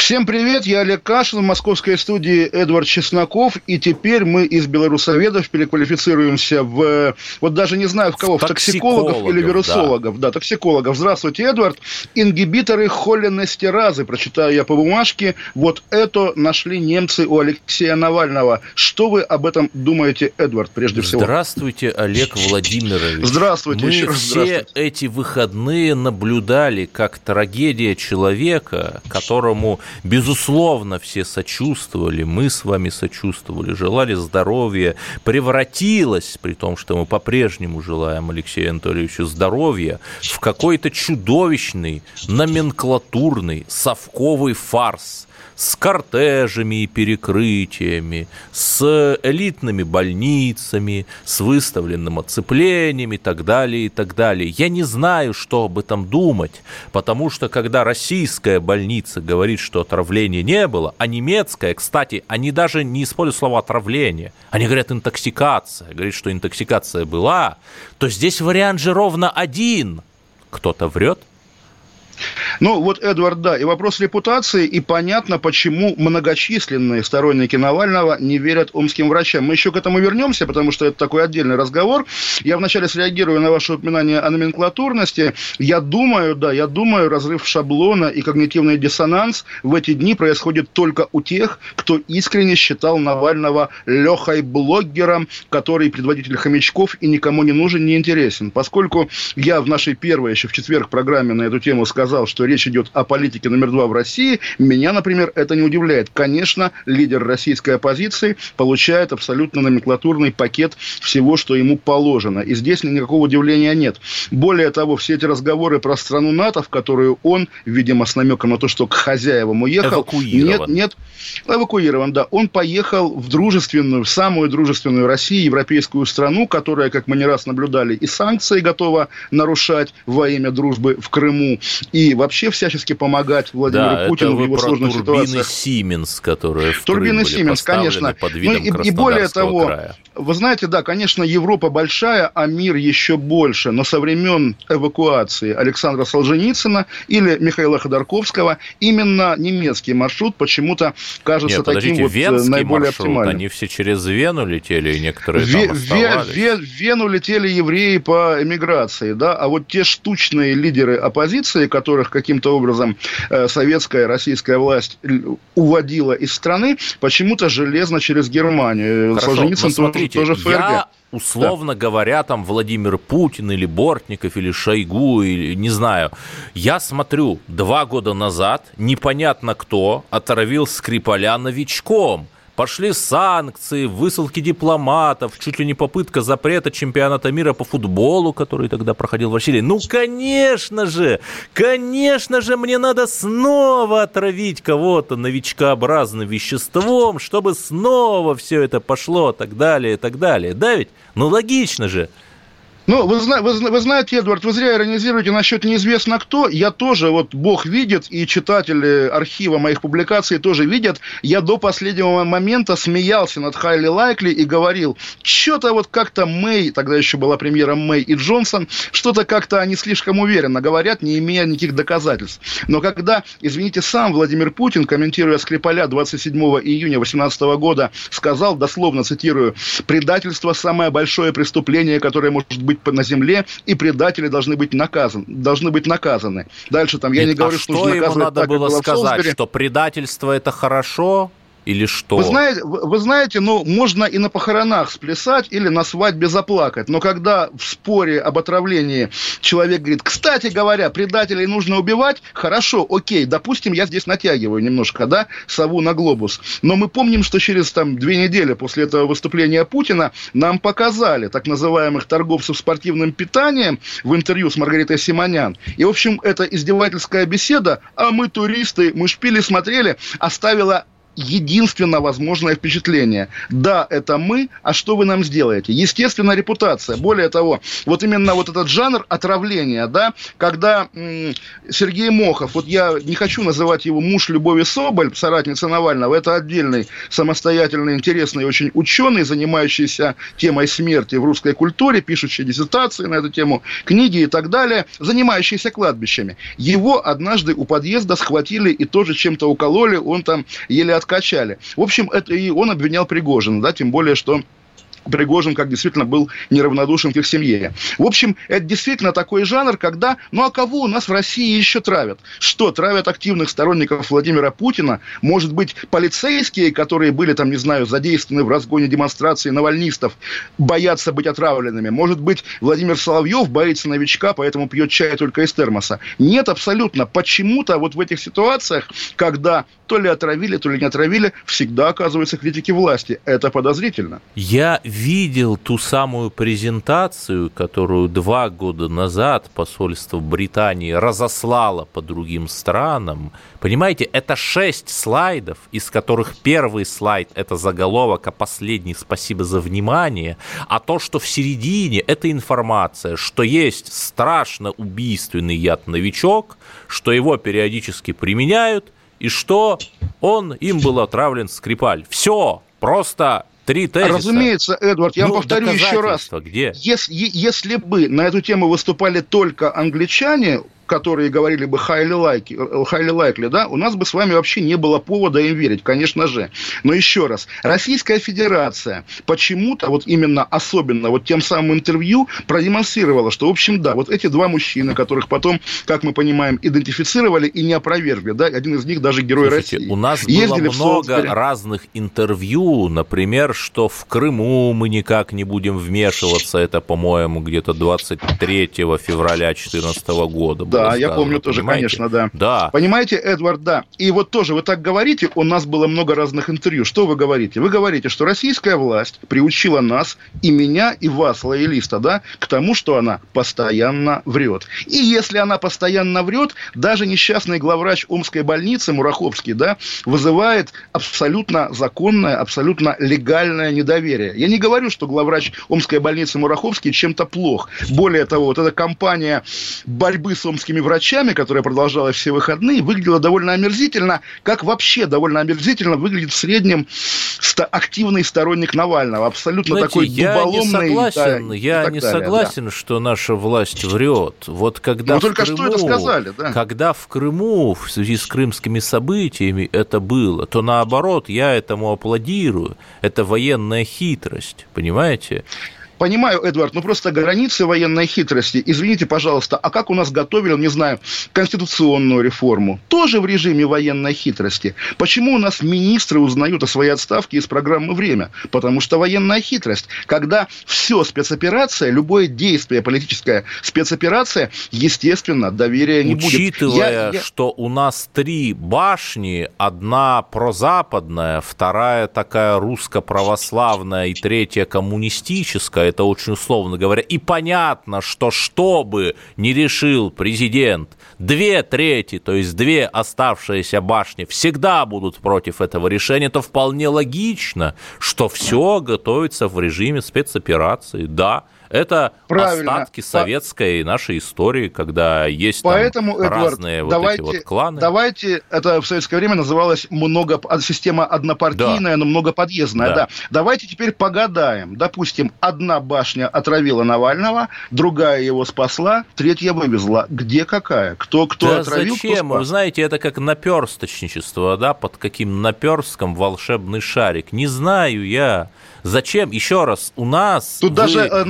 Всем привет, я Олег Кашин, в московской студии Эдвард Чесноков, и теперь мы из белорусоведов переквалифицируемся в, вот даже не знаю в кого, в токсикологов, Токсикологов, или вирусологов, да. токсикологов. Здравствуйте, Эдвард. Ингибиторы холинестеразы, прочитаю я по бумажке, вот это нашли немцы у Алексея Навального. Что вы об этом думаете, Эдвард, прежде всего? Здравствуйте, Олег Владимирович. Здравствуйте, Мы еще раз все эти выходные наблюдали, как трагедия человека, которому, безусловно, все сочувствовали, мы с вами сочувствовали, желали здоровья, превратилась, при том, что мы по-прежнему желаем Алексею Анатольевичу здоровья, в какой-то чудовищный, номенклатурный, совковый фарс – с кортежами и перекрытиями, с элитными больницами, с выставленным оцеплением и так далее, и так далее. Я не знаю, что об этом думать, потому что когда российская больница говорит, что отравления не было, а немецкая, кстати, они даже не используют слово отравление, они говорят интоксикация, говорят, что интоксикация была, то здесь вариант же ровно один. Кто-то врет, Ну, вот, Эдвард, да, и вопрос репутации, и понятно, почему многочисленные сторонники Навального не верят омским врачам. Мы еще к этому вернемся, потому что это такой отдельный разговор. Я вначале среагирую на ваше упоминание о номенклатурности. Я думаю, да, я думаю, разрыв шаблона и когнитивный диссонанс в эти дни происходит только у тех, кто искренне считал Навального Лехой-блогером, который предводитель хомячков и никому не нужен, не интересен. Поскольку я в нашей первой еще в четверг программе на эту тему сказал, что речь идет о политике номер два в России, меня, например, это не удивляет. Конечно, лидер российской оппозиции получает абсолютно номенклатурный пакет всего, что ему положено. И здесь никакого удивления нет. Более того, все эти разговоры про страну НАТО, в которую он, видимо, с намеком на то, что к хозяевам уехал, Эвакуирован. нет, нет, эвакуирован, да. Он поехал в дружественную, в самую дружественную Россию, европейскую страну, которая, как мы не раз наблюдали, и санкции готова нарушать во имя дружбы в Крыму, и вообще всячески помогать Владимиру да, Путину в его сложных турбины ситуациях. Сименс, которые в Турбины Крым были Сименс, поставлены конечно. под Ну, видом и, и более того, края. вы знаете, да, конечно, Европа большая, а мир еще больше. Но со времен эвакуации Александра Солженицына или Михаила Ходорковского именно немецкий маршрут почему-то кажется Нет, таким вот э, наиболее маршрут, оптимальным. они все через Вену летели, и некоторые Ве- там Ве- оставались. Ве- Вену летели евреи по эмиграции, да, а вот те штучные лидеры оппозиции, которых каким-то образом э, советская, российская власть уводила из страны, почему-то железно через Германию. Хорошо, Солженицын смотрите, тоже ФРГ. я, условно говоря, там Владимир Путин или Бортников или Шойгу, или не знаю, я смотрю, два года назад непонятно кто отравил Скрипаля новичком. Пошли санкции, высылки дипломатов, чуть ли не попытка запрета чемпионата мира по футболу, который тогда проходил в России. Ну, конечно же, конечно же, мне надо снова отравить кого-то новичкообразным веществом, чтобы снова все это пошло, так далее, так далее. Да ведь? Ну, логично же. Ну, вы, вы, вы знаете, Эдвард, вы зря иронизируете насчет неизвестно кто. Я тоже, вот Бог видит, и читатели архива моих публикаций тоже видят. Я до последнего момента смеялся над Хайли Лайкли и говорил, что-то вот как-то Мэй, тогда еще была премьера Мэй и Джонсон, что-то как-то они слишком уверенно говорят, не имея никаких доказательств. Но когда, извините, сам Владимир Путин, комментируя Скрипаля 27 июня 2018 года, сказал, дословно цитирую, «Предательство – самое большое преступление, которое может быть на земле, и предатели должны быть наказаны». Должны быть наказаны. Дальше там, я Нет, не говорю, а что что нужно ему наказывать надо так, было сказать, Солсбери. что предательство это хорошо или что? Вы знаете, вы, знаете, ну, можно и на похоронах сплясать или на свадьбе заплакать. Но когда в споре об отравлении человек говорит, кстати говоря, предателей нужно убивать, хорошо, окей, допустим, я здесь натягиваю немножко, да, сову на глобус. Но мы помним, что через там две недели после этого выступления Путина нам показали так называемых торговцев спортивным питанием в интервью с Маргаритой Симонян. И, в общем, эта издевательская беседа, а мы туристы, мы шпили смотрели, оставила единственно возможное впечатление. Да, это мы, а что вы нам сделаете? Естественно, репутация. Более того, вот именно вот этот жанр отравления, да, когда м- Сергей Мохов, вот я не хочу называть его муж Любови Соболь, соратница Навального, это отдельный самостоятельный, интересный очень ученый, занимающийся темой смерти в русской культуре, пишущий диссертации на эту тему, книги и так далее, занимающийся кладбищами. Его однажды у подъезда схватили и тоже чем-то укололи, он там еле откачали. В общем, это и он обвинял Пригожина, да, тем более, что Пригожин как действительно был неравнодушен к их семье. В общем, это действительно такой жанр, когда, ну а кого у нас в России еще травят? Что, травят активных сторонников Владимира Путина? Может быть, полицейские, которые были там, не знаю, задействованы в разгоне демонстрации навальнистов, боятся быть отравленными? Может быть, Владимир Соловьев боится новичка, поэтому пьет чай только из термоса? Нет, абсолютно. Почему-то вот в этих ситуациях, когда то ли отравили, то ли не отравили, всегда оказываются критики власти. Это подозрительно. Я видел ту самую презентацию, которую два года назад посольство Британии разослало по другим странам. Понимаете, это шесть слайдов, из которых первый слайд – это заголовок, а последний – спасибо за внимание. А то, что в середине – это информация, что есть страшно убийственный яд-новичок, что его периодически применяют – и что он им был отравлен Скрипаль. Все, просто Три тезиса. Разумеется, Эдвард, я ну, вам повторю еще раз. Где? Если, если бы на эту тему выступали только англичане, которые говорили бы highly likely, highly likely, да, у нас бы с вами вообще не было повода им верить, конечно же. Но еще раз, Российская Федерация почему-то, вот именно особенно вот тем самым интервью продемонстрировала, что, в общем, да, вот эти два мужчины, которых потом, как мы понимаем, идентифицировали и не опровергли, да, один из них даже герой Слушайте, России. у нас Ездили было много разных интервью, например, что в Крыму мы никак не будем вмешиваться, это, по-моему, где-то 23 февраля 2014 года. Да, да, я помню тоже, конечно, да. Да. Понимаете, Эдвард, да. И вот тоже вы так говорите, у нас было много разных интервью. Что вы говорите? Вы говорите, что российская власть приучила нас, и меня, и вас, лоялиста, да, к тому, что она постоянно врет. И если она постоянно врет, даже несчастный главврач Омской больницы Мураховский, да, вызывает абсолютно законное, абсолютно легальное недоверие. Я не говорю, что главврач Омской больницы Мураховский чем-то плох. Более того, вот эта кампания борьбы с Омским омскими врачами, которая продолжалась все выходные, выглядела довольно омерзительно, как вообще довольно омерзительно выглядит в среднем активный сторонник Навального. Абсолютно Знаете, такой я дуболомный. Не согласен, да, я не далее, согласен, да. что наша власть врет. Вот когда ну, только Крыму, что это сказали, да. Когда в Крыму в связи с крымскими событиями это было, то наоборот, я этому аплодирую. Это военная хитрость, понимаете? Понимаю, Эдвард, ну просто границы военной хитрости. Извините, пожалуйста, а как у нас готовили, не знаю, конституционную реформу? Тоже в режиме военной хитрости. Почему у нас министры узнают о своей отставке из программы «Время»? Потому что военная хитрость. Когда все спецоперация, любое действие, политическая спецоперация, естественно, доверия не Учитывая, будет. Учитывая, я... что у нас три башни, одна прозападная, вторая такая русско-православная и третья коммунистическая, это очень условно говоря, и понятно, что что бы не решил президент, две трети, то есть две оставшиеся башни всегда будут против этого решения, то вполне логично, что все готовится в режиме спецоперации, да, это Правильно. остатки советской нашей истории, когда есть Поэтому, там Эдуард, разные давайте, вот эти вот кланы. Давайте, это в советское время называлось много, система однопартийная, да. но многоподъездная. Да. да. Давайте теперь погадаем. Допустим, одна башня отравила Навального, другая его спасла, третья вывезла. Где какая? Кто, кто да отравил, зачем? Кто Вы знаете, это как наперсточничество, да, под каким наперстком волшебный шарик. Не знаю я. Зачем? Еще раз, у нас... Тут вы... даже э,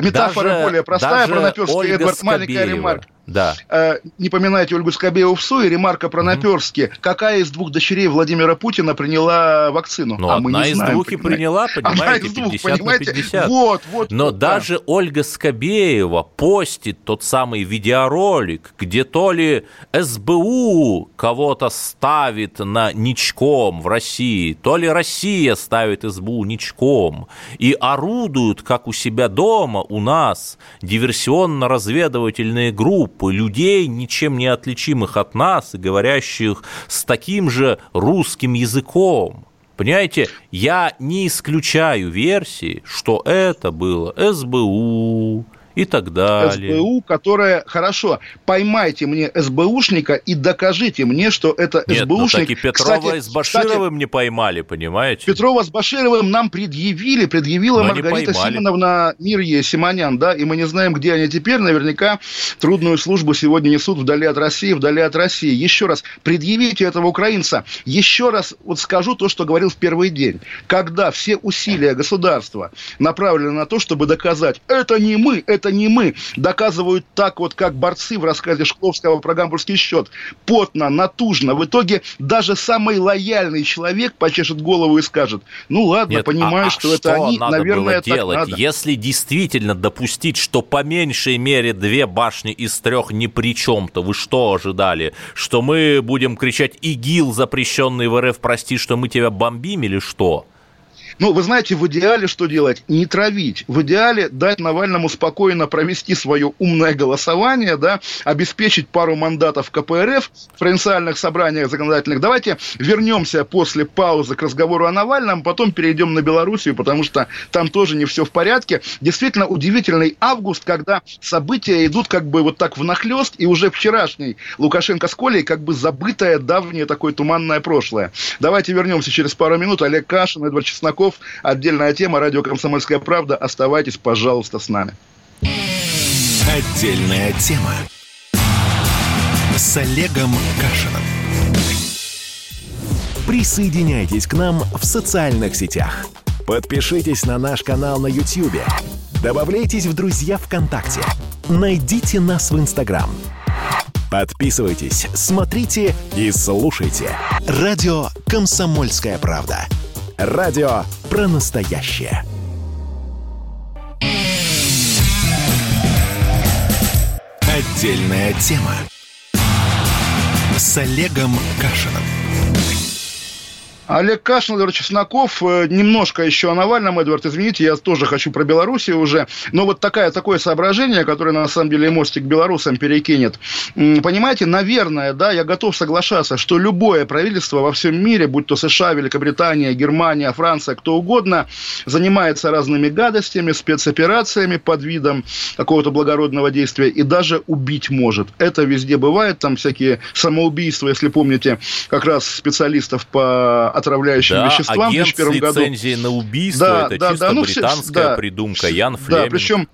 метафора даже, более простая про наперстки Эдвард, маленькая ремарка. Да. Э, не поминаете Ольгу Скобееву в СУ и ремарка про. Угу. Какая из двух дочерей Владимира Путина приняла вакцину? Ну, а одна мы не из знаем, двух и приняла, понимаете, одна из двух, 50 понимаете? на 50. Вот, вот. Но вот, даже да. Ольга Скобеева постит тот самый видеоролик, где то ли СБУ кого-то ставит на ничком в России, то ли Россия ставит СБУ ничком, и орудуют, как у себя дома, у нас, диверсионно-разведывательные группы, группы людей, ничем не отличимых от нас и говорящих с таким же русским языком. Понимаете, я не исключаю версии, что это было СБУ, и так далее. СБУ, которая, хорошо, поймайте мне СБУшника и докажите мне, что это Нет, СБУшник. Ну, так и Петрова кстати, с Башировым кстати, не поймали, понимаете? Петрова с Башировым нам предъявили, предъявила Но Маргарита Симоновна Мирье Симонян, да, и мы не знаем, где они теперь, наверняка трудную службу сегодня несут вдали от России, вдали от России. Еще раз, предъявите этого украинца. Еще раз вот скажу то, что говорил в первый день. Когда все усилия государства направлены на то, чтобы доказать, это не мы, это это не мы, доказывают так вот, как борцы в рассказе Шкловского про гамбургский счет. Потно, натужно. В итоге даже самый лояльный человек почешет голову и скажет, ну ладно, Нет, понимаю, а, что, а это что они, надо наверное, было делать, надо. Если действительно допустить, что по меньшей мере две башни из трех ни при чем, то вы что ожидали? Что мы будем кричать «ИГИЛ, запрещенный в РФ, прости, что мы тебя бомбим» или что? Ну, вы знаете, в идеале что делать? Не травить. В идеале дать Навальному спокойно провести свое умное голосование, да, обеспечить пару мандатов КПРФ в провинциальных собраниях законодательных. Давайте вернемся после паузы к разговору о Навальном, потом перейдем на Белоруссию, потому что там тоже не все в порядке. Действительно удивительный август, когда события идут как бы вот так внахлест, и уже вчерашний Лукашенко с Колей как бы забытое давнее такое туманное прошлое. Давайте вернемся через пару минут. Олег Кашин, Эдвард Чесноков, Песков. Отдельная тема. Радио «Комсомольская правда». Оставайтесь, пожалуйста, с нами. Отдельная тема. С Олегом Кашином. Присоединяйтесь к нам в социальных сетях. Подпишитесь на наш канал на YouTube. Добавляйтесь в друзья ВКонтакте. Найдите нас в Инстаграм. Подписывайтесь, смотрите и слушайте. Радио «Комсомольская правда». Радио про настоящее. Отдельная тема с Олегом Кашиным. Олег Кашин, Эдвард Чесноков. Э, немножко еще о Навальном, Эдвард, извините, я тоже хочу про Белоруссию уже. Но вот такая, такое соображение, которое на самом деле мостик белорусам перекинет. Понимаете, наверное, да, я готов соглашаться, что любое правительство во всем мире, будь то США, Великобритания, Германия, Франция, кто угодно, занимается разными гадостями, спецоперациями под видом какого-то благородного действия и даже убить может. Это везде бывает, там всякие самоубийства, если помните, как раз специалистов по отравляющим да, веществам в 2001 году. лицензии на убийство, да, это да, чисто да, ну, британская да, придумка, Ян Флеминг. Да, причем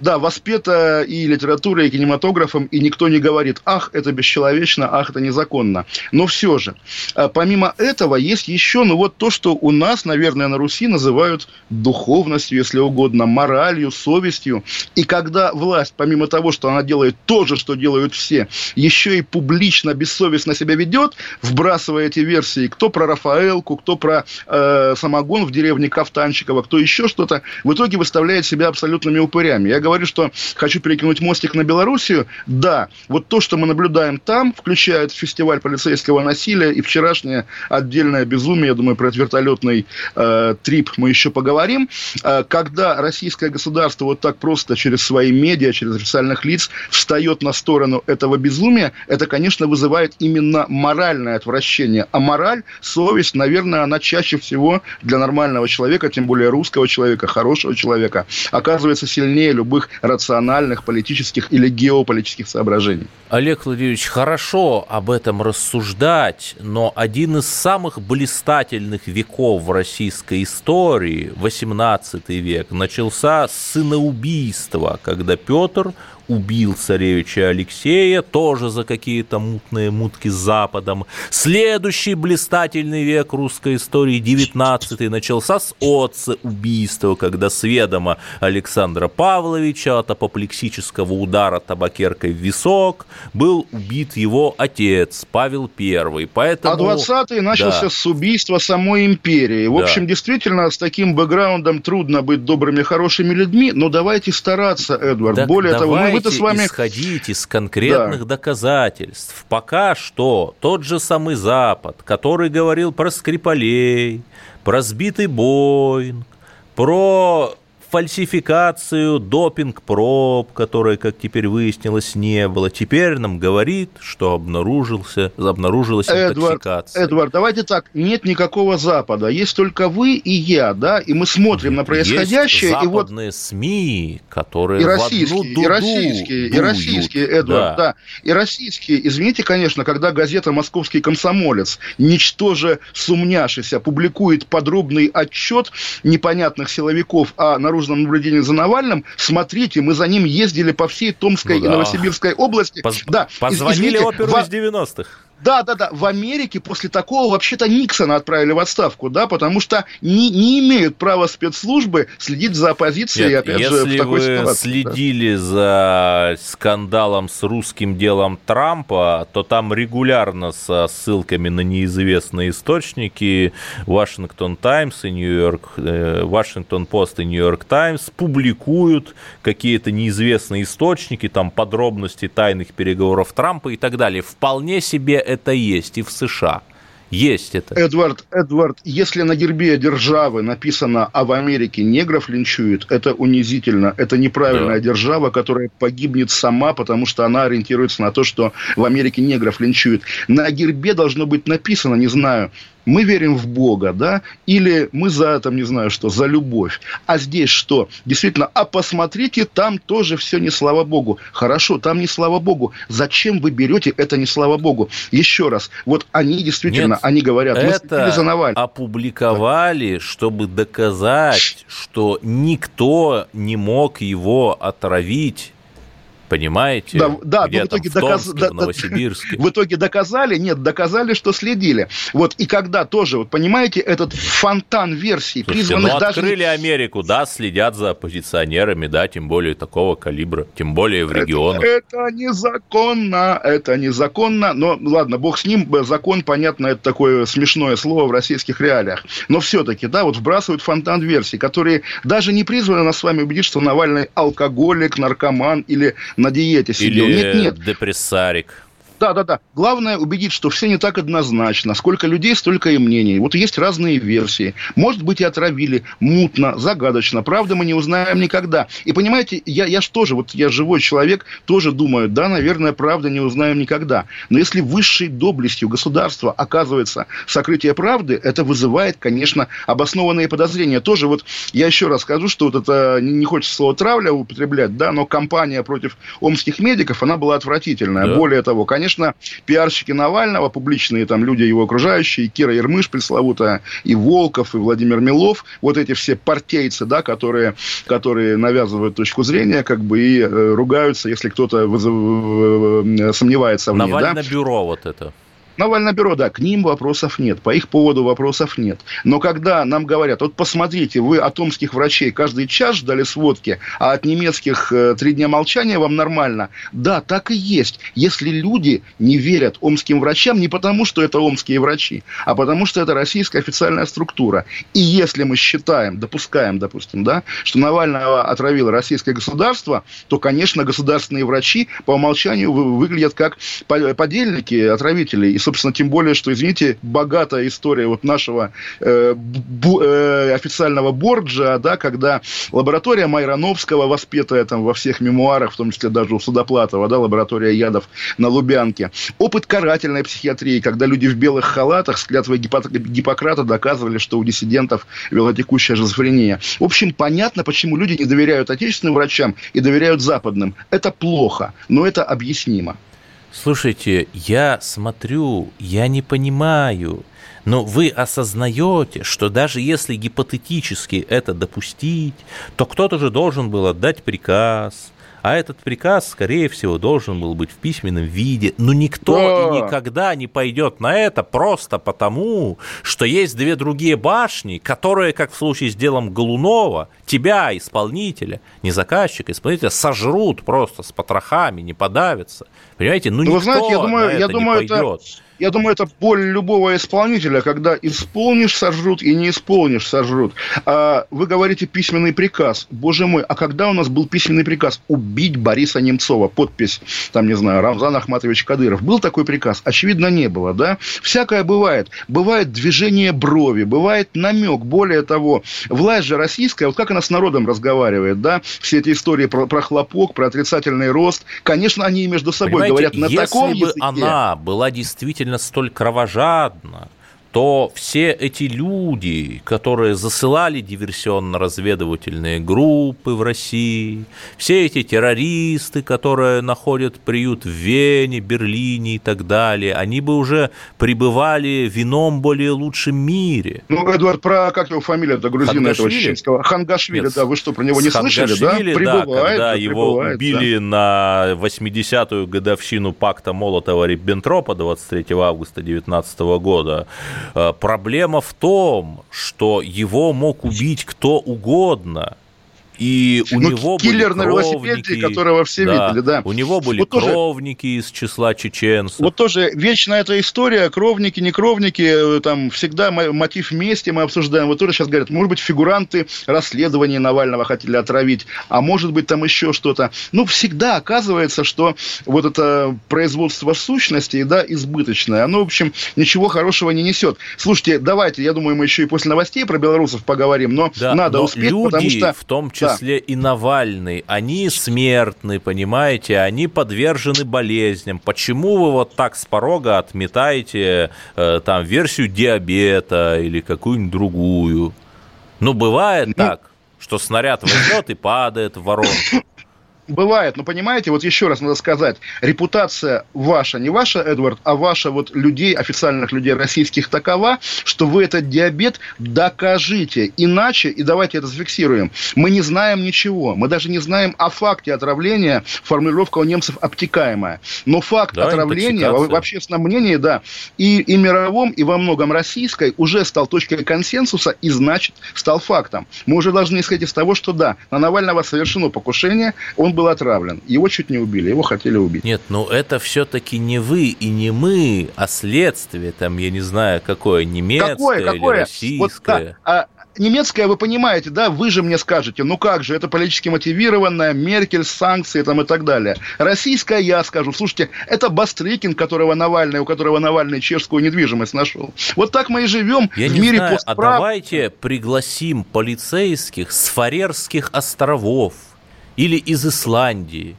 да, воспета и литературой, и кинематографом, и никто не говорит, ах, это бесчеловечно, ах, это незаконно. Но все же, а, помимо этого, есть еще, ну вот то, что у нас, наверное, на Руси называют духовностью, если угодно, моралью, совестью. И когда власть, помимо того, что она делает то же, что делают все, еще и публично, бессовестно себя ведет, вбрасывая эти версии, кто про Рафаэлку, кто про э, самогон в деревне Кафтанчикова, кто еще что-то, в итоге выставляет себя абсолютными упырями. Я говорю, что хочу перекинуть мостик на Белоруссию. Да, вот то, что мы наблюдаем там, включает фестиваль полицейского насилия и вчерашнее отдельное безумие, я думаю, про этот вертолетный э, трип мы еще поговорим, э, когда российское государство вот так просто через свои медиа, через официальных лиц встает на сторону этого безумия, это, конечно, вызывает именно моральное отвращение. А мораль, совесть, наверное, она чаще всего для нормального человека, тем более русского человека, хорошего человека, оказывается сильнее любых любых рациональных политических или геополитических соображений. Олег Владимирович, хорошо об этом рассуждать, но один из самых блистательных веков в российской истории, 18 век, начался с сыноубийства, когда Петр убил царевича Алексея, тоже за какие-то мутные мутки с Западом. Следующий блистательный век русской истории, 19 начался с отца убийства, когда с ведома Александра Павловича от апоплексического удара табакеркой в висок был убит его отец Павел I. Поэтому... А 20-й начался да. с убийства самой империи. В да. общем, действительно, с таким бэкграундом трудно быть добрыми, хорошими людьми, но давайте стараться, Эдвард. Так Более того, мы мы-то с вами... исходить из конкретных да. доказательств. Пока что тот же самый Запад, который говорил про Скрипалей, про сбитый Боинг, про фальсификацию допинг-проб, которой, как теперь выяснилось, не было. Теперь нам говорит, что обнаружился, обнаружилась интоксикация. Эдвард, Эдвард, давайте так, нет никакого Запада, есть только вы и я, да, и мы смотрим на происходящее. Есть западные и вот... СМИ, которые и российские, и российские, и российские, Эдвард, да. да, и российские. Извините, конечно, когда газета «Московский комсомолец», ничтоже сумняшися, публикует подробный отчет непонятных силовиков о наружном наблюдении за Навальным, смотрите, мы за ним ездили по всей Томской ну, да. и Новосибирской области. Поз... Да, Позвонили извините, оперу в... из 90-х. Да, да, да. В Америке после такого вообще-то Никсона отправили в отставку, да, потому что не, не имеют права спецслужбы следить за оппозицией, Нет, опять если же, в такой вы ситуации. следили да. за скандалом с русским делом Трампа, то там регулярно со ссылками на неизвестные источники Вашингтон Таймс и Нью-Йорк, э, Вашингтон Пост и Нью-Йорк Таймс публикуют какие-то неизвестные источники, там подробности тайных переговоров Трампа и так далее. Вполне себе это есть и в США. Есть это. Эдвард, Эдвард, если на гербе державы написано «а в Америке негров линчуют», это унизительно. Это неправильная да. держава, которая погибнет сама, потому что она ориентируется на то, что в Америке негров линчуют. На гербе должно быть написано, не знаю, мы верим в Бога, да, или мы за, там, не знаю что, за любовь. А здесь что? Действительно, а посмотрите, там тоже все не слава Богу. Хорошо, там не слава Богу. Зачем вы берете это не слава Богу? Еще раз, вот они действительно, Нет, они говорят, мы это за Навального. опубликовали, да. чтобы доказать, что никто не мог его отравить Понимаете? Да, да в итоге, там, в доказ... Томске, да, в Новосибирске. В итоге доказали, нет, доказали, что следили. Вот, и когда тоже, вот понимаете, этот фонтан версий, Слушайте, призванных ну, даже... открыли Америку, да, следят за оппозиционерами, да, тем более такого калибра, тем более в регионах. Это, это незаконно, это незаконно, но ладно, бог с ним, закон, понятно, это такое смешное слово в российских реалиях. Но все-таки, да, вот вбрасывают фонтан версий, которые даже не призваны нас с вами убедить, что Навальный алкоголик, наркоман или на диете сидел. Или нет, нет. депрессарик. Да, да, да. Главное убедить, что все не так однозначно. Сколько людей, столько и мнений. Вот есть разные версии. Может быть, и отравили мутно, загадочно. Правда, мы не узнаем никогда. И понимаете, я, я же тоже, вот я живой человек, тоже думаю, да, наверное, правда не узнаем никогда. Но если высшей доблестью государства оказывается сокрытие правды, это вызывает, конечно, обоснованные подозрения. Тоже вот я еще раз скажу, что вот это, не хочется слово травля употреблять, да, но кампания против омских медиков, она была отвратительная. Да. Более того, конечно, конечно, пиарщики Навального, публичные там люди его окружающие, и Кира Ермыш пресловутая, и Волков, и Владимир Милов, вот эти все партейцы, да, которые, которые навязывают точку зрения, как бы и э, ругаются, если кто-то вызов... Э, сомневается в ней. Навальное да? бюро вот это. Навальное бюро, да, к ним вопросов нет, по их поводу вопросов нет. Но когда нам говорят, вот посмотрите, вы от омских врачей каждый час ждали сводки, а от немецких э, три дня молчания вам нормально. Да, так и есть. Если люди не верят омским врачам не потому, что это омские врачи, а потому, что это российская официальная структура. И если мы считаем, допускаем, допустим, да, что Навального отравило российское государство, то, конечно, государственные врачи по умолчанию выглядят как подельники отравителей и собственно, тем более, что, извините, богатая история вот нашего э, бу, э, официального борджа, да, когда лаборатория Майрановского, воспетая там во всех мемуарах, в том числе даже у Судоплатова, да, лаборатория ядов на Лубянке. Опыт карательной психиатрии, когда люди в белых халатах с клятвой Гиппократа доказывали, что у диссидентов велотекущая шизофрения. В общем, понятно, почему люди не доверяют отечественным врачам и доверяют западным. Это плохо, но это объяснимо. Слушайте, я смотрю, я не понимаю, но вы осознаете, что даже если гипотетически это допустить, то кто-то же должен был отдать приказ, а этот приказ, скорее всего, должен был быть в письменном виде. Но никто да. и никогда не пойдет на это просто потому, что есть две другие башни, которые, как в случае с делом Голунова, тебя, исполнителя, не заказчика, исполнителя, сожрут просто с потрохами, не подавятся. Понимаете? Ну, ну никто вы знаете, я думаю, на это я думаю, не пойдет. Это я думаю, это боль любого исполнителя, когда исполнишь, сожрут, и не исполнишь, сожрут. А вы говорите письменный приказ. Боже мой, а когда у нас был письменный приказ? У бить Бориса Немцова. Подпись, там, не знаю, Рамзан Ахматович Кадыров. Был такой приказ? Очевидно, не было, да? Всякое бывает. Бывает движение брови, бывает намек. Более того, власть же российская, вот как она с народом разговаривает, да? Все эти истории про, про хлопок, про отрицательный рост. Конечно, они между собой Понимаете, говорят на если таком бы языке. она была действительно столь кровожадна, то все эти люди, которые засылали диверсионно-разведывательные группы в России, все эти террористы, которые находят приют в Вене, Берлине и так далее, они бы уже пребывали в ином более лучшем мире. Ну, Эдуард, про, как его фамилия, это грузина этого чеченского. Хангашвили, Нет, да, вы что, про него не слышали, да? Хангашвили, да, Прибывает, когда да, его прибывает, убили да. на 80-ю годовщину пакта Молотова-Риббентропа 23 августа 19 года, проблема в том, что его мог убить кто угодно. И у Ну, него киллер были на велосипеде, которого все видели, да. У него были Вот тоже- кровники из числа чеченцев. Вот тоже вечная эта история, кровники, не кровники, э, там всегда мо- мотив мести мы обсуждаем. Вот тоже сейчас говорят, может быть, фигуранты расследования Навального хотели отравить, а может быть, там еще что-то. Ну, всегда оказывается, что вот это производство сущностей, да, избыточное, оно, в общем, ничего хорошего не несет. Слушайте, давайте, я думаю, мы еще и после новостей про белорусов поговорим, но Да, надо но успеть, люди, потому что... в том числе и Навальный, они смертны, понимаете, они подвержены болезням. Почему вы вот так с порога отметаете э, там версию диабета или какую-нибудь другую? Ну, бывает так, что снаряд возьмет и падает в воронку. Бывает, но понимаете, вот еще раз надо сказать, репутация ваша, не ваша, Эдвард, а ваша вот людей, официальных людей российских такова, что вы этот диабет докажите. Иначе, и давайте это зафиксируем, мы не знаем ничего. Мы даже не знаем о факте отравления. Формулировка у немцев обтекаемая. Но факт Да, отравления в, в общественном мнении, да, и, и мировом, и во многом российской уже стал точкой консенсуса и, значит, стал фактом. Мы уже должны исходить из того, что да, на Навального совершено покушение, он был отравлен. Его чуть не убили, его хотели убить. Нет, ну это все-таки не вы и не мы, а следствие, там, я не знаю, какое, немецкое какое, какое? или Вот, да, российское. а, немецкое, вы понимаете, да, вы же мне скажете, ну как же, это политически мотивированное, Меркель, санкции там и так далее. Российское я скажу, слушайте, это Бастрыкин, которого Навальный, у которого Навальный чешскую недвижимость нашел. Вот так мы и живем Я в не мире знаю, а постправ. давайте пригласим полицейских с Фарерских островов или из Исландии.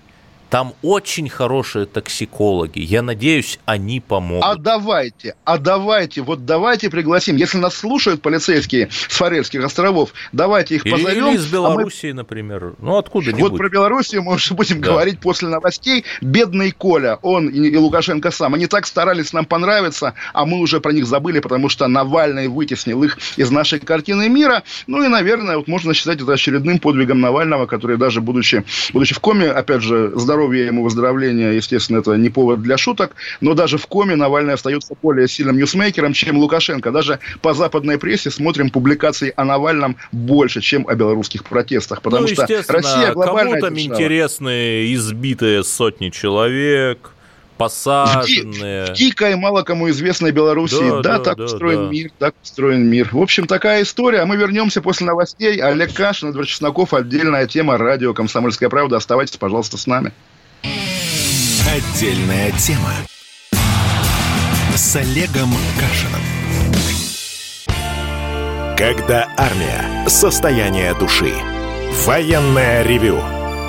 Там очень хорошие токсикологи. Я надеюсь, они помогут. А давайте, а давайте, вот давайте пригласим. Если нас слушают полицейские с Фарерских островов, давайте их позовем. или из а мы Белоруссии, например. Ну, откуда-нибудь. Вот про Белоруссию мы уже будем Да. говорить после новостей. Бедный Коля, он и, и Лукашенко сам, они так старались нам понравиться, а мы уже про них забыли, потому что Навальный вытеснил их из нашей картины мира. Ну и, наверное, вот можно считать это очередным подвигом Навального, который даже будучи, будучи в коме, опять же, здоровье ему, выздоровления, естественно, это не повод для шуток, но даже в коме Навальный остается более сильным ньюсмейкером, чем Лукашенко. Даже по западной прессе смотрим публикаций о Навальном больше, чем о белорусских протестах, потому ну, что Россия глобальная кому там держава. интересны избитые сотни человек, посаженные. В дикой, мало кому известной Белоруссии. Да, Да, да, так да, устроен да. мир, так устроен мир. В общем, такая история. А мы вернемся после новостей. Олег Кашин, Эдвард Чесноков. Отдельная тема. Радио «Комсомольская правда». Оставайтесь, пожалуйста, с нами. Отдельная тема. С Олегом Кашиным. Когда армия. Состояние души. Военное ревю.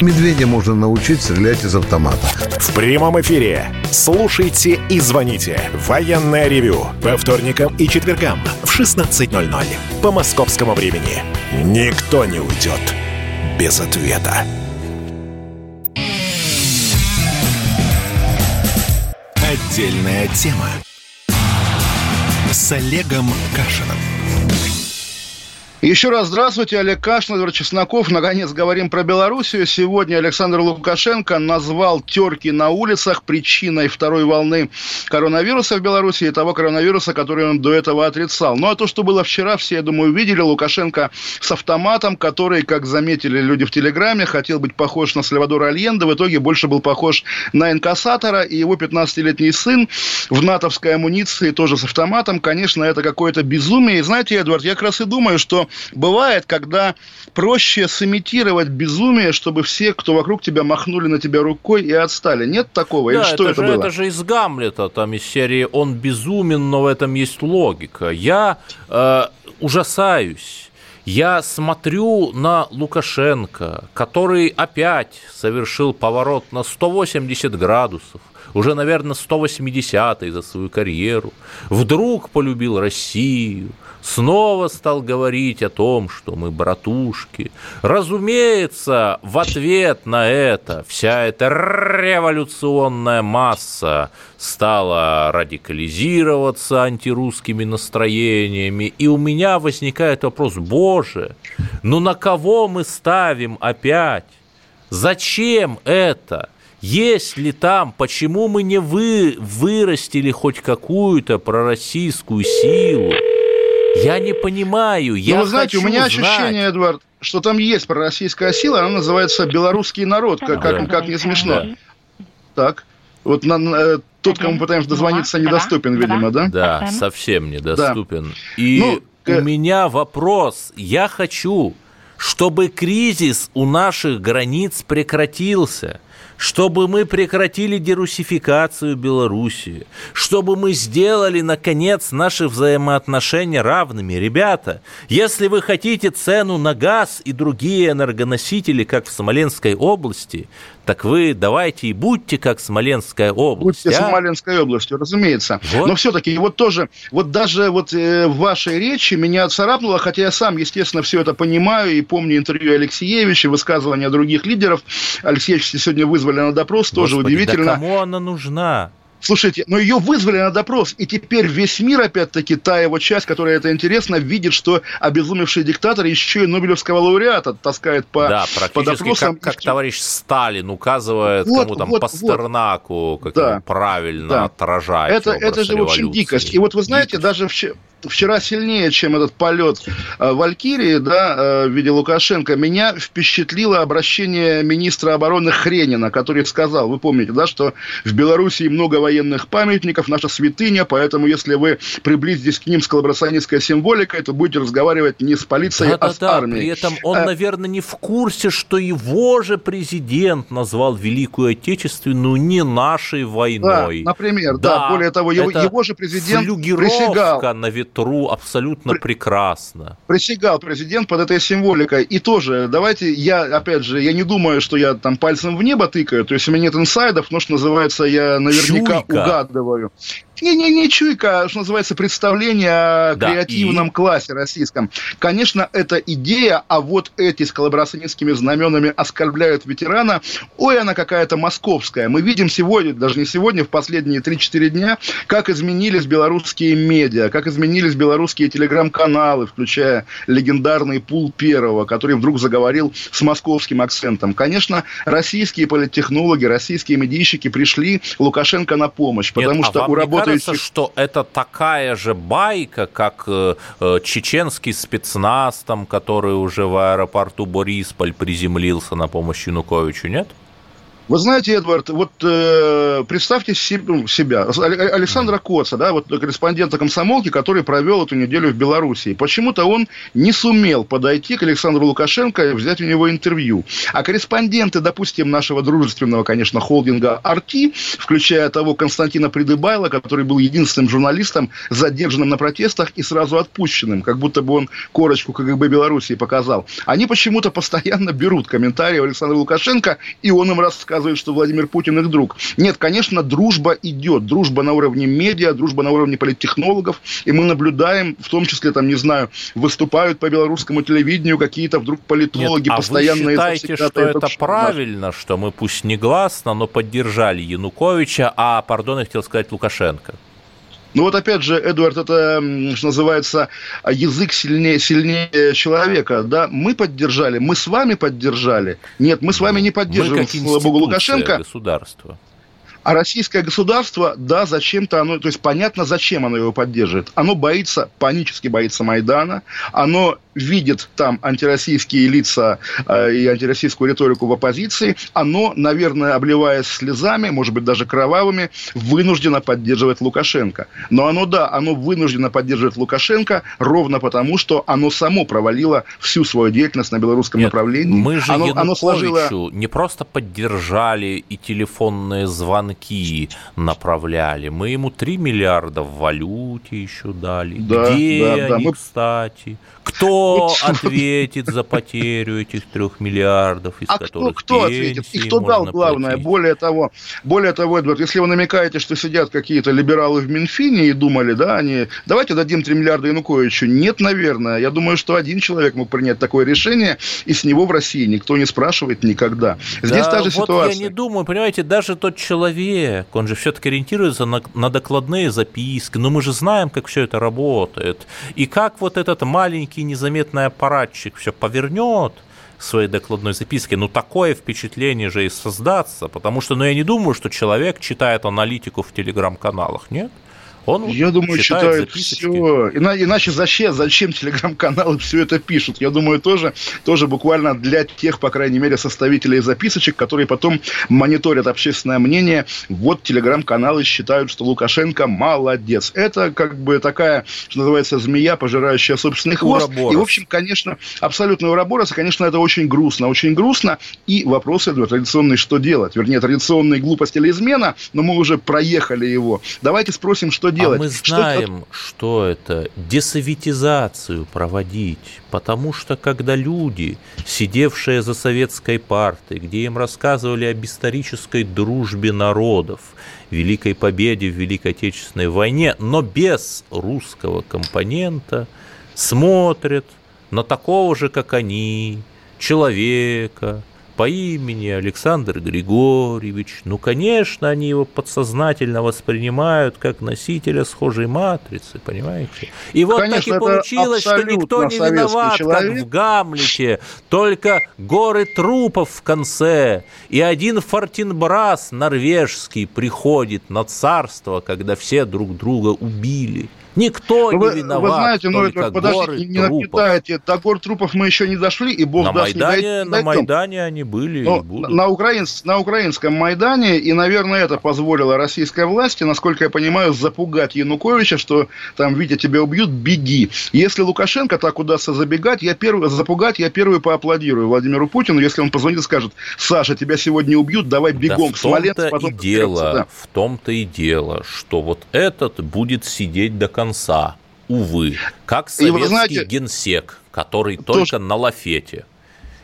Медведя можно научить стрелять из автомата. В прямом эфире. Слушайте и звоните. Военное ревю. По вторникам и четвергам в 16.00 по московскому времени. Никто не уйдет без ответа. Отдельная тема. С Олегом Кашиным. Еще раз здравствуйте, Олег Кашин, Чесноков. Наконец говорим про Белоруссию. Сегодня Александр Лукашенко назвал терки на улицах причиной второй волны коронавируса в Беларуси и того коронавируса, который он до этого отрицал. Ну а то, что было вчера, все, я думаю, видели. Лукашенко с автоматом, который, как заметили люди в Телеграме, хотел быть похож на Сальвадора Альенда. В итоге больше был похож на инкассатора. И его 15-летний сын в натовской амуниции тоже с автоматом. Конечно, это какое-то безумие. И знаете, Эдвард, я как раз и думаю, что бывает, когда проще сымитировать безумие, чтобы все, кто вокруг тебя, махнули на тебя рукой и отстали. Нет такого? Да, Или что это, это же, было? Это же из Гамлета, там из серии «Он безумен, но в этом есть логика». Я э, ужасаюсь. Я смотрю на Лукашенко, который опять совершил поворот на 180 градусов, уже, наверное, 180 за свою карьеру. Вдруг полюбил Россию, снова стал говорить о том, что мы братушки. Разумеется, в ответ на это вся эта революционная масса стала радикализироваться антирусскими настроениями. И у меня возникает вопрос, боже, ну на кого мы ставим опять? Зачем это? Есть ли там, почему мы не вы, вырастили хоть какую-то пророссийскую силу? Я не понимаю. Я ну, вы знаете, у меня знать. ощущение, Эдвард, что там есть пророссийская сила, она называется белорусский народ, как, как, как не смешно. Да. Так, вот на, на, тот, кому пытаемся дозвониться, недоступен, видимо, да? Да, совсем недоступен. Да. И ну, у э... меня вопрос. Я хочу, чтобы кризис у наших границ прекратился чтобы мы прекратили дерусификацию Белоруссии, чтобы мы сделали, наконец, наши взаимоотношения равными. Ребята, если вы хотите цену на газ и другие энергоносители, как в Смоленской области, так вы давайте и будьте как Смоленская область. Будьте а? Смоленской областью, разумеется. Вот. Но все-таки вот тоже, вот даже вот э, в вашей речи меня царапнуло, хотя я сам, естественно, все это понимаю и помню интервью Алексеевича, высказывания других лидеров. Алексеевич сегодня вызвали на допрос, Господи, тоже удивительно. Да кому она нужна? Слушайте, но ее вызвали на допрос, и теперь весь мир, опять-таки, та его часть, которая это интересно, видит, что обезумевший диктатор еще и Нобелевского лауреата таскает по, да, по допросам. как, как товарищ Сталин указывает вот, кому там вот, Пастернаку, как да, правильно да. отражать Это, это же, в общем, дикость. И вот вы знаете, дикость. даже вчера, вчера сильнее, чем этот полет э, Валькирии, да, э, в виде Лукашенко, меня впечатлило обращение министра обороны Хренина, который сказал, вы помните, да, что в Белоруссии много военных памятников, наша святыня, поэтому если вы приблизитесь к ним с коллаборационистской символикой, то будете разговаривать не с полицией, да, а да, с да. армией. При этом он, а... наверное, не в курсе, что его же президент назвал Великую Отечественную не нашей войной. Да, например, да, да более того, его, его же президент присягал. на ветру абсолютно При... прекрасно. Присягал президент под этой символикой. И тоже, давайте, я, опять же, я не думаю, что я там пальцем в небо тыкаю, то есть у меня нет инсайдов, но, что называется, я наверняка Чуйка. угадываю. Не, не, не чуйка, что называется, представление о да, креативном и... классе российском. Конечно, это идея, а вот эти с коллаборационистскими знаменами оскорбляют ветерана. Ой, она какая-то московская. Мы видим сегодня, даже не сегодня, в последние 3-4 дня, как изменились белорусские медиа, как изменились белорусские телеграм-каналы, включая легендарный Пул Первого, который вдруг заговорил с московским акцентом. Конечно, российские политтехнологи, российские медийщики пришли Лукашенко на помощь, потому Нет, что а у работающих... кажется, что это такая же байка, как э, э, чеченский спецназ, там, который уже в аэропорту Борисполь приземлился на помощь Януковичу, нет? Вы знаете, Эдвард, вот э, представьте ну, себя, Александра Коца, да, вот корреспондента комсомолки, который провел эту неделю в Белоруссии. Почему-то он не сумел подойти к Александру Лукашенко и взять у него интервью. А корреспонденты, допустим, нашего дружественного, конечно, холдинга «Арти», включая того Константина Придыбайла, который был единственным журналистом, задержанным на протестах и сразу отпущенным, как будто бы он корочку КГБ Белоруссии показал. Они почему-то постоянно берут комментарии Александра Лукашенко, и он им рассказывает рассказывают, что Владимир Путин их друг. Нет, конечно, дружба идет. Дружба на уровне медиа, дружба на уровне политтехнологов. И мы наблюдаем, в том числе, там, не знаю, выступают по белорусскому телевидению какие-то вдруг политологи Нет, постоянно... А вы считаете, что это правильно, что мы пусть негласно, но поддержали Януковича, а, пардон, я хотел сказать Лукашенко? Ну вот опять же, Эдуард, это, что называется, язык сильнее, сильнее человека. Да? Мы поддержали, мы с вами поддержали. Нет, мы с вами не поддерживаем, слава богу, Лукашенко. Государство. А российское государство, да, зачем-то оно, то есть понятно, зачем оно его поддерживает. Оно боится, панически боится Майдана, оно видит там антироссийские лица э, и антироссийскую риторику в оппозиции, оно, наверное, обливаясь слезами, может быть, даже кровавыми, вынуждено поддерживать Лукашенко. Но оно, да, оно вынуждено поддерживать Лукашенко ровно потому, что оно само провалило всю свою деятельность на белорусском Нет, направлении. Мы же оно, оно сложило... не просто поддержали и телефонные звонки направляли, мы ему 3 миллиарда в валюте еще дали. Да, Где да, да. они, мы... кстати? Кто ответит за потерю этих трех миллиардов, из а которых кто, кто ответит? И кто дал главное? Платить? Более того, более того, Эдвард, если вы намекаете, что сидят какие-то либералы в Минфине и думали, да, они, давайте дадим 3 миллиарда Януковичу. Нет, наверное. Я думаю, что один человек мог принять такое решение, и с него в России никто не спрашивает никогда. Здесь да, та же вот ситуация. я не думаю, понимаете, даже тот человек, он же все-таки ориентируется на, на докладные записки, но мы же знаем, как все это работает. И как вот этот маленький маленький незаметный аппаратчик все повернет своей докладной записке, ну такое впечатление же и создаться, потому что, ну я не думаю, что человек читает аналитику в телеграм-каналах, нет? Он Я думаю, читает, читает все. Иначе зачем, зачем телеграм-каналы все это пишут? Я думаю, тоже, тоже буквально для тех, по крайней мере, составителей записочек, которые потом мониторят общественное мнение. Вот телеграм-каналы считают, что Лукашенко молодец. Это как бы такая, что называется, змея, пожирающая собственный хвост. Уроборос. И, в общем, конечно, абсолютно уроборос. И, конечно, это очень грустно. Очень грустно. И вопрос, Эдвард, традиционный, что делать? Вернее, традиционный глупость или измена, но мы уже проехали его. Давайте спросим, что делать. А мы знаем, что, что это десоветизацию проводить, потому что когда люди, сидевшие за советской партой, где им рассказывали об исторической дружбе народов, великой победе в Великой Отечественной войне, но без русского компонента, смотрят на такого же, как они, человека, по имени Александр Григорьевич. Ну, конечно, они его подсознательно воспринимают как носителя схожей матрицы, понимаете? И вот конечно, так и получилось, что никто не виноват, человек. как в Гамлете, только горы трупов в конце, и один Фортинбрас норвежский приходит на царство, когда все друг друга убили. Никто вы, не виноват. Вы знаете, ну, это, подождите, не накидайте. До гор трупов мы еще не дошли, и бог на даст, Майдане, не На Майдане они были Но и будут. На, украинс, на украинском Майдане, и, наверное, это позволило российской власти, насколько я понимаю, запугать Януковича, что там, Витя, тебя убьют, беги. Если Лукашенко так удастся забегать, я первый, запугать, я первый поаплодирую Владимиру Путину, если он позвонит и скажет, Саша, тебя сегодня убьют, давай бегом да в Смоленск. Потом и дело, да. В том-то и дело, что вот этот будет сидеть до конца конца, увы, как советский знаете, генсек, который тоже, только на лафете.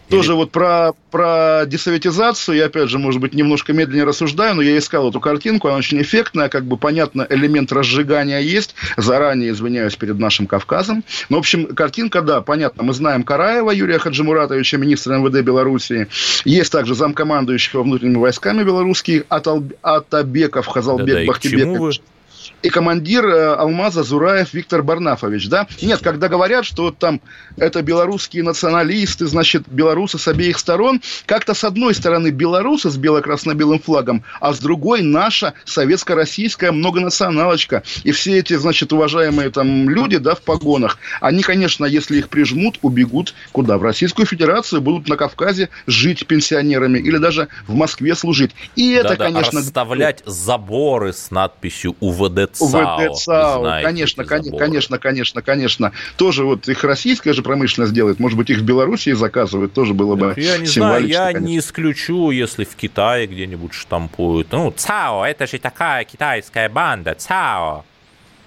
Тоже Или... вот про, про десоветизацию, я опять же, может быть, немножко медленнее рассуждаю, но я искал эту картинку, она очень эффектная, как бы понятно, элемент разжигания есть, заранее извиняюсь перед нашим Кавказом. Но, в общем, картинка, да, понятно, мы знаем Караева Юрия Хаджимуратовича, министра МВД Белоруссии, есть также замкомандующего внутренними войсками белорусских Атабеков Хазалбек да, да, Бахтибекович и командир э, Алмаза Зураев Виктор Барнафович, да? Нет, когда говорят, что там это белорусские националисты, значит, белорусы с обеих сторон, как-то с одной стороны белорусы с бело-красно-белым флагом, а с другой наша советско-российская многонационалочка. И все эти, значит, уважаемые там люди, да, в погонах, они, конечно, если их прижмут, убегут куда? В Российскую Федерацию, будут на Кавказе жить пенсионерами или даже в Москве служить. И это, да, конечно... Расставлять заборы с надписью УВД УВД ЦАО. конечно, конечно, конечно, конечно, конечно. Тоже вот их российская же промышленность делает. Может быть, их в Белоруссии заказывают, тоже было бы Я не знаю, я конечно. не исключу, если в Китае где-нибудь штампуют. Ну, ЦАО, это же такая китайская банда, ЦАО.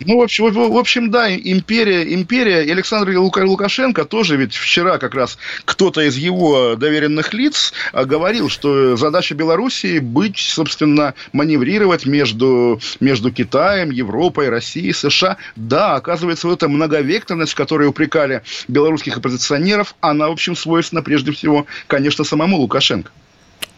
Ну, в общем, в, общем, да, империя, империя. И Александр Лукашенко тоже ведь вчера как раз кто-то из его доверенных лиц а, говорил, что задача Белоруссии быть, собственно, маневрировать между, между Китаем, Европой, Россией, США. Да, оказывается, вот эта многовекторность, в которой упрекали белорусских оппозиционеров, она, в общем, свойственна прежде всего, конечно, самому Лукашенко.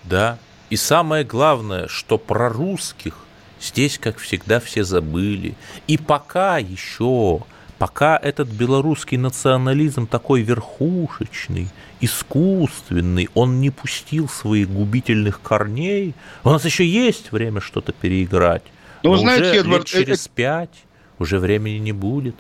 Да, и самое главное, что про русских Здесь, как всегда, все забыли. И пока еще, пока этот белорусский национализм такой верхушечный, искусственный, он не пустил своих губительных корней, у нас еще есть время что-то переиграть. Ну, Но знаете, уже Эдвард, лет через это... пять уже времени не будет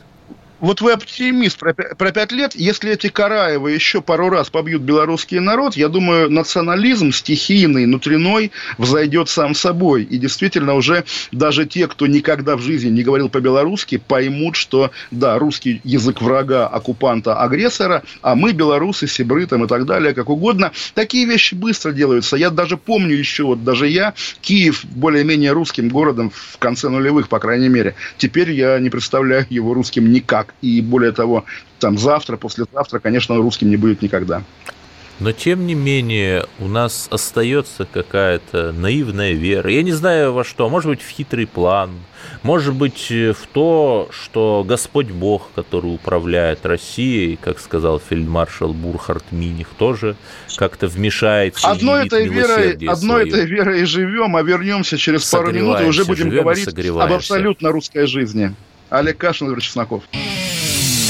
вот вы оптимист про, пять лет. Если эти Караевы еще пару раз побьют белорусский народ, я думаю, национализм стихийный, внутренной взойдет сам собой. И действительно уже даже те, кто никогда в жизни не говорил по-белорусски, поймут, что да, русский язык врага, оккупанта, агрессора, а мы, белорусы, сибры там и так далее, как угодно. Такие вещи быстро делаются. Я даже помню еще, вот даже я, Киев более-менее русским городом в конце нулевых, по крайней мере. Теперь я не представляю его русским никак так. И более того, там завтра, послезавтра, конечно, русским не будет никогда. Но тем не менее у нас остается какая-то наивная вера. Я не знаю во что, может быть в хитрый план, может быть в то, что Господь Бог, который управляет Россией, как сказал фельдмаршал Бурхард Миних, тоже как-то вмешается. Одной этой верой, одной этой верой и живем, а вернемся через пару минут и уже будем говорить об абсолютно русской жизни. Олег Кашин, Игорь Чесноков.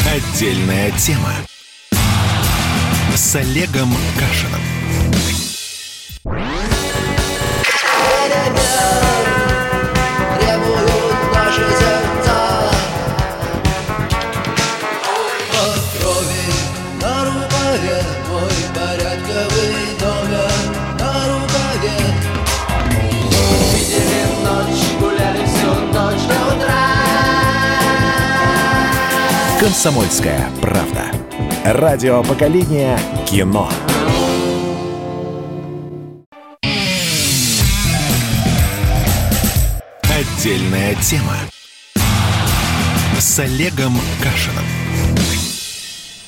Отдельная тема с Олегом Кашиным. «Комсомольская правда». Радио поколения кино. Отдельная тема с Олегом Кашиным.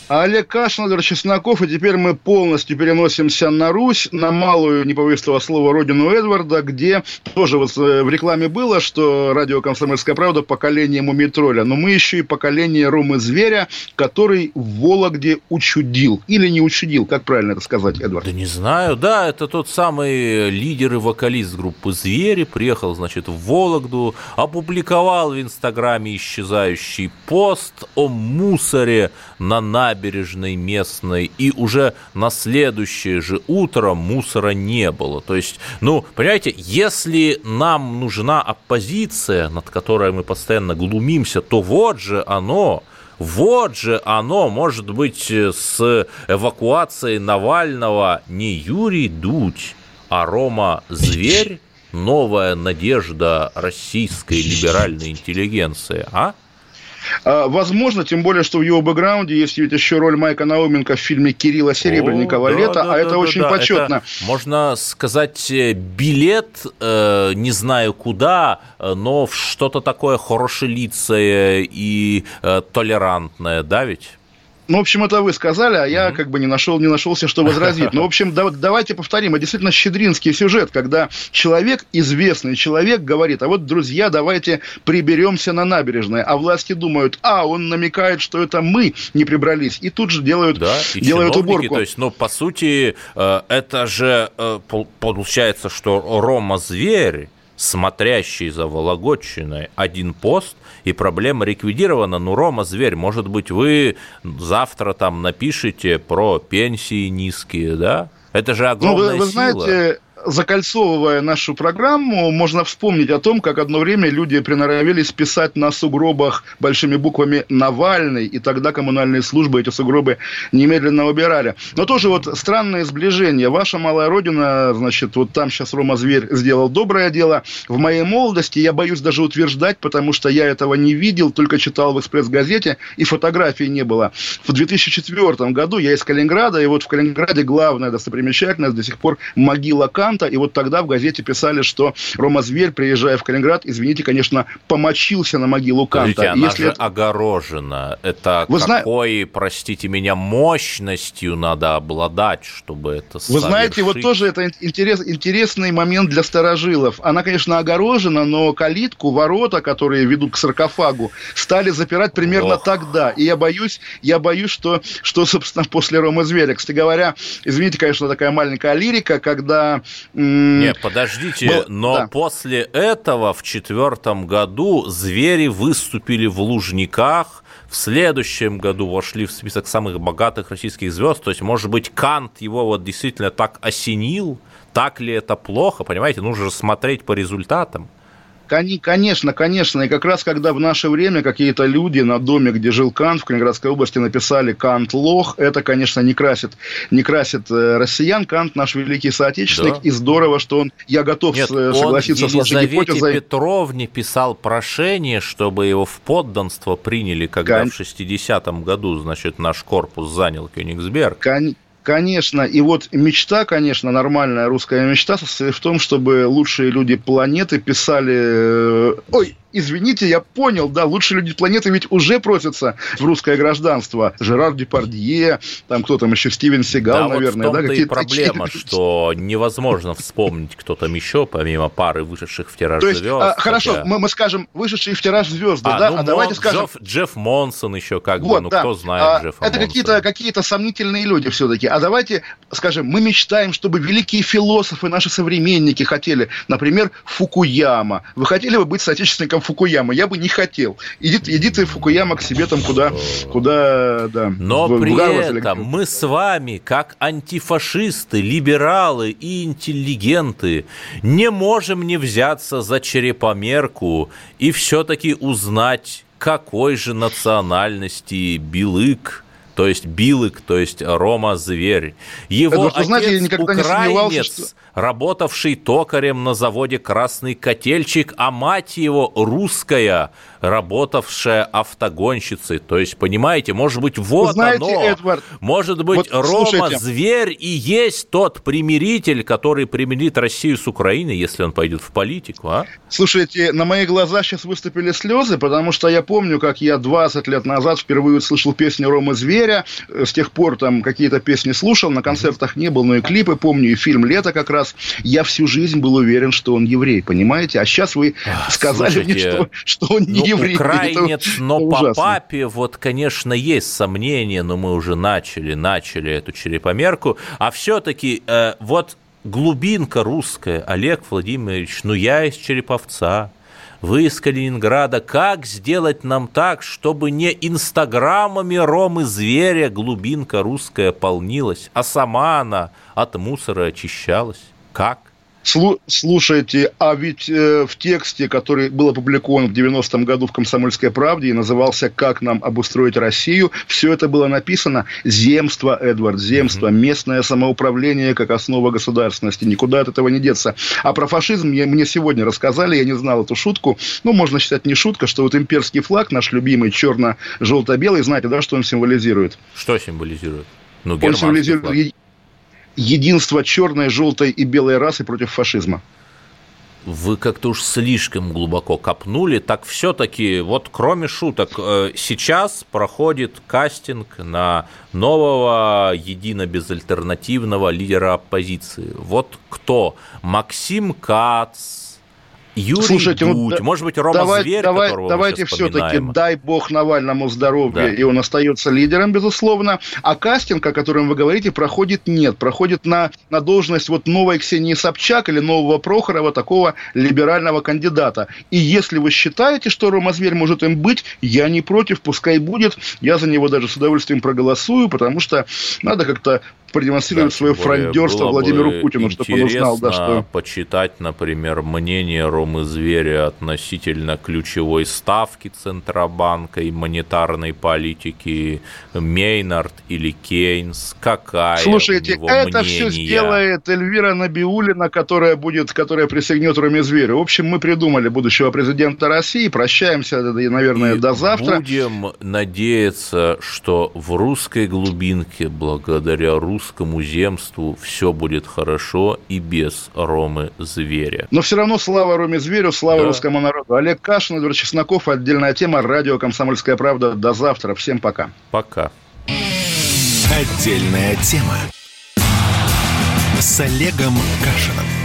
Олег Кашин, Владимир Чесноков, и теперь мы полностью переносимся на Русь, на малую, не этого слова, родину Эдварда, где тоже вот э, в рекламе было, что радио «Комсомольская правда» поколение мумитроля, но мы еще и поколение Ромы Зверя, который в Вологде учудил. Или не учудил, как правильно это сказать, Эдвард? Да не знаю, да, это тот самый лидер и вокалист группы «Звери», приехал, значит, в Вологду, опубликовал в Инстаграме исчезающий пост о мусоре на набережной набережной местной, и уже на следующее же утро мусора не было. То есть, ну, понимаете, если нам нужна оппозиция, над которой мы постоянно глумимся, то вот же оно, вот же оно, может быть, с эвакуацией Навального не Юрий Дудь, а Рома Зверь, новая надежда российской либеральной интеллигенции, а? А, возможно, тем более, что в его бэкграунде есть ведь еще роль Майка Науменко в фильме Кирилла Серебренникова О, «Лето», да, а да, это да, очень да, почетно. Это, можно сказать, э, билет, э, не знаю куда, э, но в что-то такое хорошелицее и э, толерантное, да ведь? Ну, в общем, это вы сказали, а я как бы не нашел, не нашелся, что возразить. Ну, в общем, да, давайте повторим. Это действительно щедринский сюжет, когда человек, известный человек, говорит, а вот, друзья, давайте приберемся на набережной. А власти думают, а, он намекает, что это мы не прибрались. И тут же делают, да, и делают уборку. То есть, ну, по сути, э, это же э, получается, что Рома Зверь, смотрящий за Вологодчиной, один пост – и проблема ликвидирована. Ну, Рома, зверь, может быть, вы завтра там напишите про пенсии низкие, да? Это же огромная ну, вы, вы сила. знаете, закольцовывая нашу программу, можно вспомнить о том, как одно время люди приноровились писать на сугробах большими буквами «Навальный», и тогда коммунальные службы эти сугробы немедленно убирали. Но тоже вот странное сближение. Ваша малая родина, значит, вот там сейчас Рома Зверь сделал доброе дело. В моей молодости я боюсь даже утверждать, потому что я этого не видел, только читал в «Экспресс-газете», и фотографий не было. В 2004 году я из Калининграда, и вот в Калининграде главная достопримечательность до сих пор могила К Канта, и вот тогда в газете писали, что Рома Зверь, приезжая в Калининград, извините, конечно, помочился на могилу Канта. Подождите, она Если же это... огорожена. Это Вы какой, зна... простите меня, мощностью надо обладать, чтобы это совершить? Вы знаете, вот тоже это интерес, интересный момент для старожилов. Она, конечно, огорожена, но калитку, ворота, которые ведут к саркофагу, стали запирать примерно Ох. тогда. И я боюсь, я боюсь, что, что, собственно, после Рома Зверя. Кстати говоря, извините, конечно, такая маленькая лирика, когда Нет, подождите, был, но да. после этого в четвертом году звери выступили в Лужниках, в следующем году вошли в список самых богатых российских звезд. То есть, может быть, Кант его вот действительно так осенил, так ли это плохо, понимаете, нужно же смотреть по результатам. Конечно, конечно. И как раз когда в наше время какие-то люди на доме, где жил Кант в Калининградской области, написали «Кант лох», это, конечно, не красит, не красит э, россиян. Кант наш великий соотечественник, да. и здорово, что он, я готов Нет, согласиться он с вашей гипотезой. Петровне писал прошение, чтобы его в подданство приняли, когда Кон... в 60-м году, значит, наш корпус занял Кёнигсберг. Кон... Конечно, и вот мечта, конечно, нормальная русская мечта состоит в том, чтобы лучшие люди планеты писали... Э, ой, извините, я понял, да, лучшие люди планеты ведь уже просятся в русское гражданство. Жерар Депардье, там кто там еще, Стивен Сигал, да, наверное. Вот в том-то да, и проблема, такие... что невозможно вспомнить кто там еще, помимо пары вышедших в тираж То есть, звезд. А, хорошо, хотя... мы, мы скажем, вышедшие в тираж звезды, а, да, ну, а давайте скажем... Джефф, Джефф Монсон еще как вот, бы, ну да. кто знает а, Джеффа Это какие-то какие сомнительные люди все-таки. А давайте скажем, мы мечтаем, чтобы великие философы, наши современники хотели, например, Фукуяма. Вы хотели бы быть соотечественником Фукуяма? Я бы не хотел. Иди, иди ты, Фукуяма, к себе там куда, куда да. Но в, при в этом мы с вами, как антифашисты, либералы и интеллигенты, не можем не взяться за черепомерку и все-таки узнать, какой же национальности Билык – то есть Билык, то есть Рома Зверь. Его Это, отец знаете, я никогда украинец, не что... работавший токарем на заводе «Красный котельчик», а мать его русская, работавшая автогонщицей. То есть, понимаете, может быть, вот Знаете, оно. Эдвард, может быть, вот, Рома слушайте. Зверь и есть тот примиритель, который примирит Россию с Украиной, если он пойдет в политику, а? Слушайте, на мои глаза сейчас выступили слезы, потому что я помню, как я 20 лет назад впервые услышал песню Рома Зверя. С тех пор там какие-то песни слушал, на концертах не был, но и клипы помню, и фильм «Лето» как раз. Я всю жизнь был уверен, что он еврей, понимаете? А сейчас вы сказали Слушайте, мне, что, что он не ну, еврей. Украинец, это, но это по ужасно. папе, вот, конечно, есть сомнения, но мы уже начали, начали эту черепомерку. А все-таки э, вот глубинка русская, Олег Владимирович, ну я из Череповца, вы из Калининграда, как сделать нам так, чтобы не инстаграмами Ромы Зверя глубинка русская полнилась, а сама она от мусора очищалась? Как? Слушайте, а ведь э, в тексте, который был опубликован в 90-м году в «Комсомольской правде» и назывался «Как нам обустроить Россию», все это было написано «Земство, Эдвард, земство, местное самоуправление как основа государственности, никуда от этого не деться». А про фашизм мне, мне сегодня рассказали, я не знал эту шутку, ну, можно считать не шутка, что вот имперский флаг, наш любимый черно-желто-белый, знаете, да, что он символизирует? Что символизирует? Ну, он символизирует флаг единство черной, желтой и белой расы против фашизма. Вы как-то уж слишком глубоко копнули. Так все-таки, вот кроме шуток, э, сейчас проходит кастинг на нового едино-безальтернативного лидера оппозиции. Вот кто? Максим Кац, Юрий Слушайте, ну, Дудь, ну, может быть, Рома давай, Зверь, давай, Давайте все-таки дай бог Навальному здоровья, да. и он остается лидером, безусловно. А кастинг, о котором вы говорите, проходит нет. Проходит на, на должность вот новой Ксении Собчак или нового Прохорова, такого либерального кандидата. И если вы считаете, что Рома Зверь может им быть, я не против, пускай будет. Я за него даже с удовольствием проголосую, потому что надо как-то продемонстрировать да, свое фрондерство Владимиру Путину, чтобы он узнал, да, что... почитать, например, мнение Ромы Зверя относительно ключевой ставки Центробанка и монетарной политики Мейнард или Кейнс, какая Слушайте, это мнение? все сделает Эльвира Набиулина, которая будет, которая присягнет Роме Зверю. В общем, мы придумали будущего президента России, прощаемся, наверное, и до завтра. будем надеяться, что в русской глубинке, благодаря русскому русскому земству все будет хорошо и без Ромы Зверя. Но все равно слава Роме Зверю, слава да. русскому народу. Олег Кашин, Эдвард Чесноков, отдельная тема, радио «Комсомольская правда». До завтра. Всем пока. Пока. Отдельная тема с Олегом Кашином.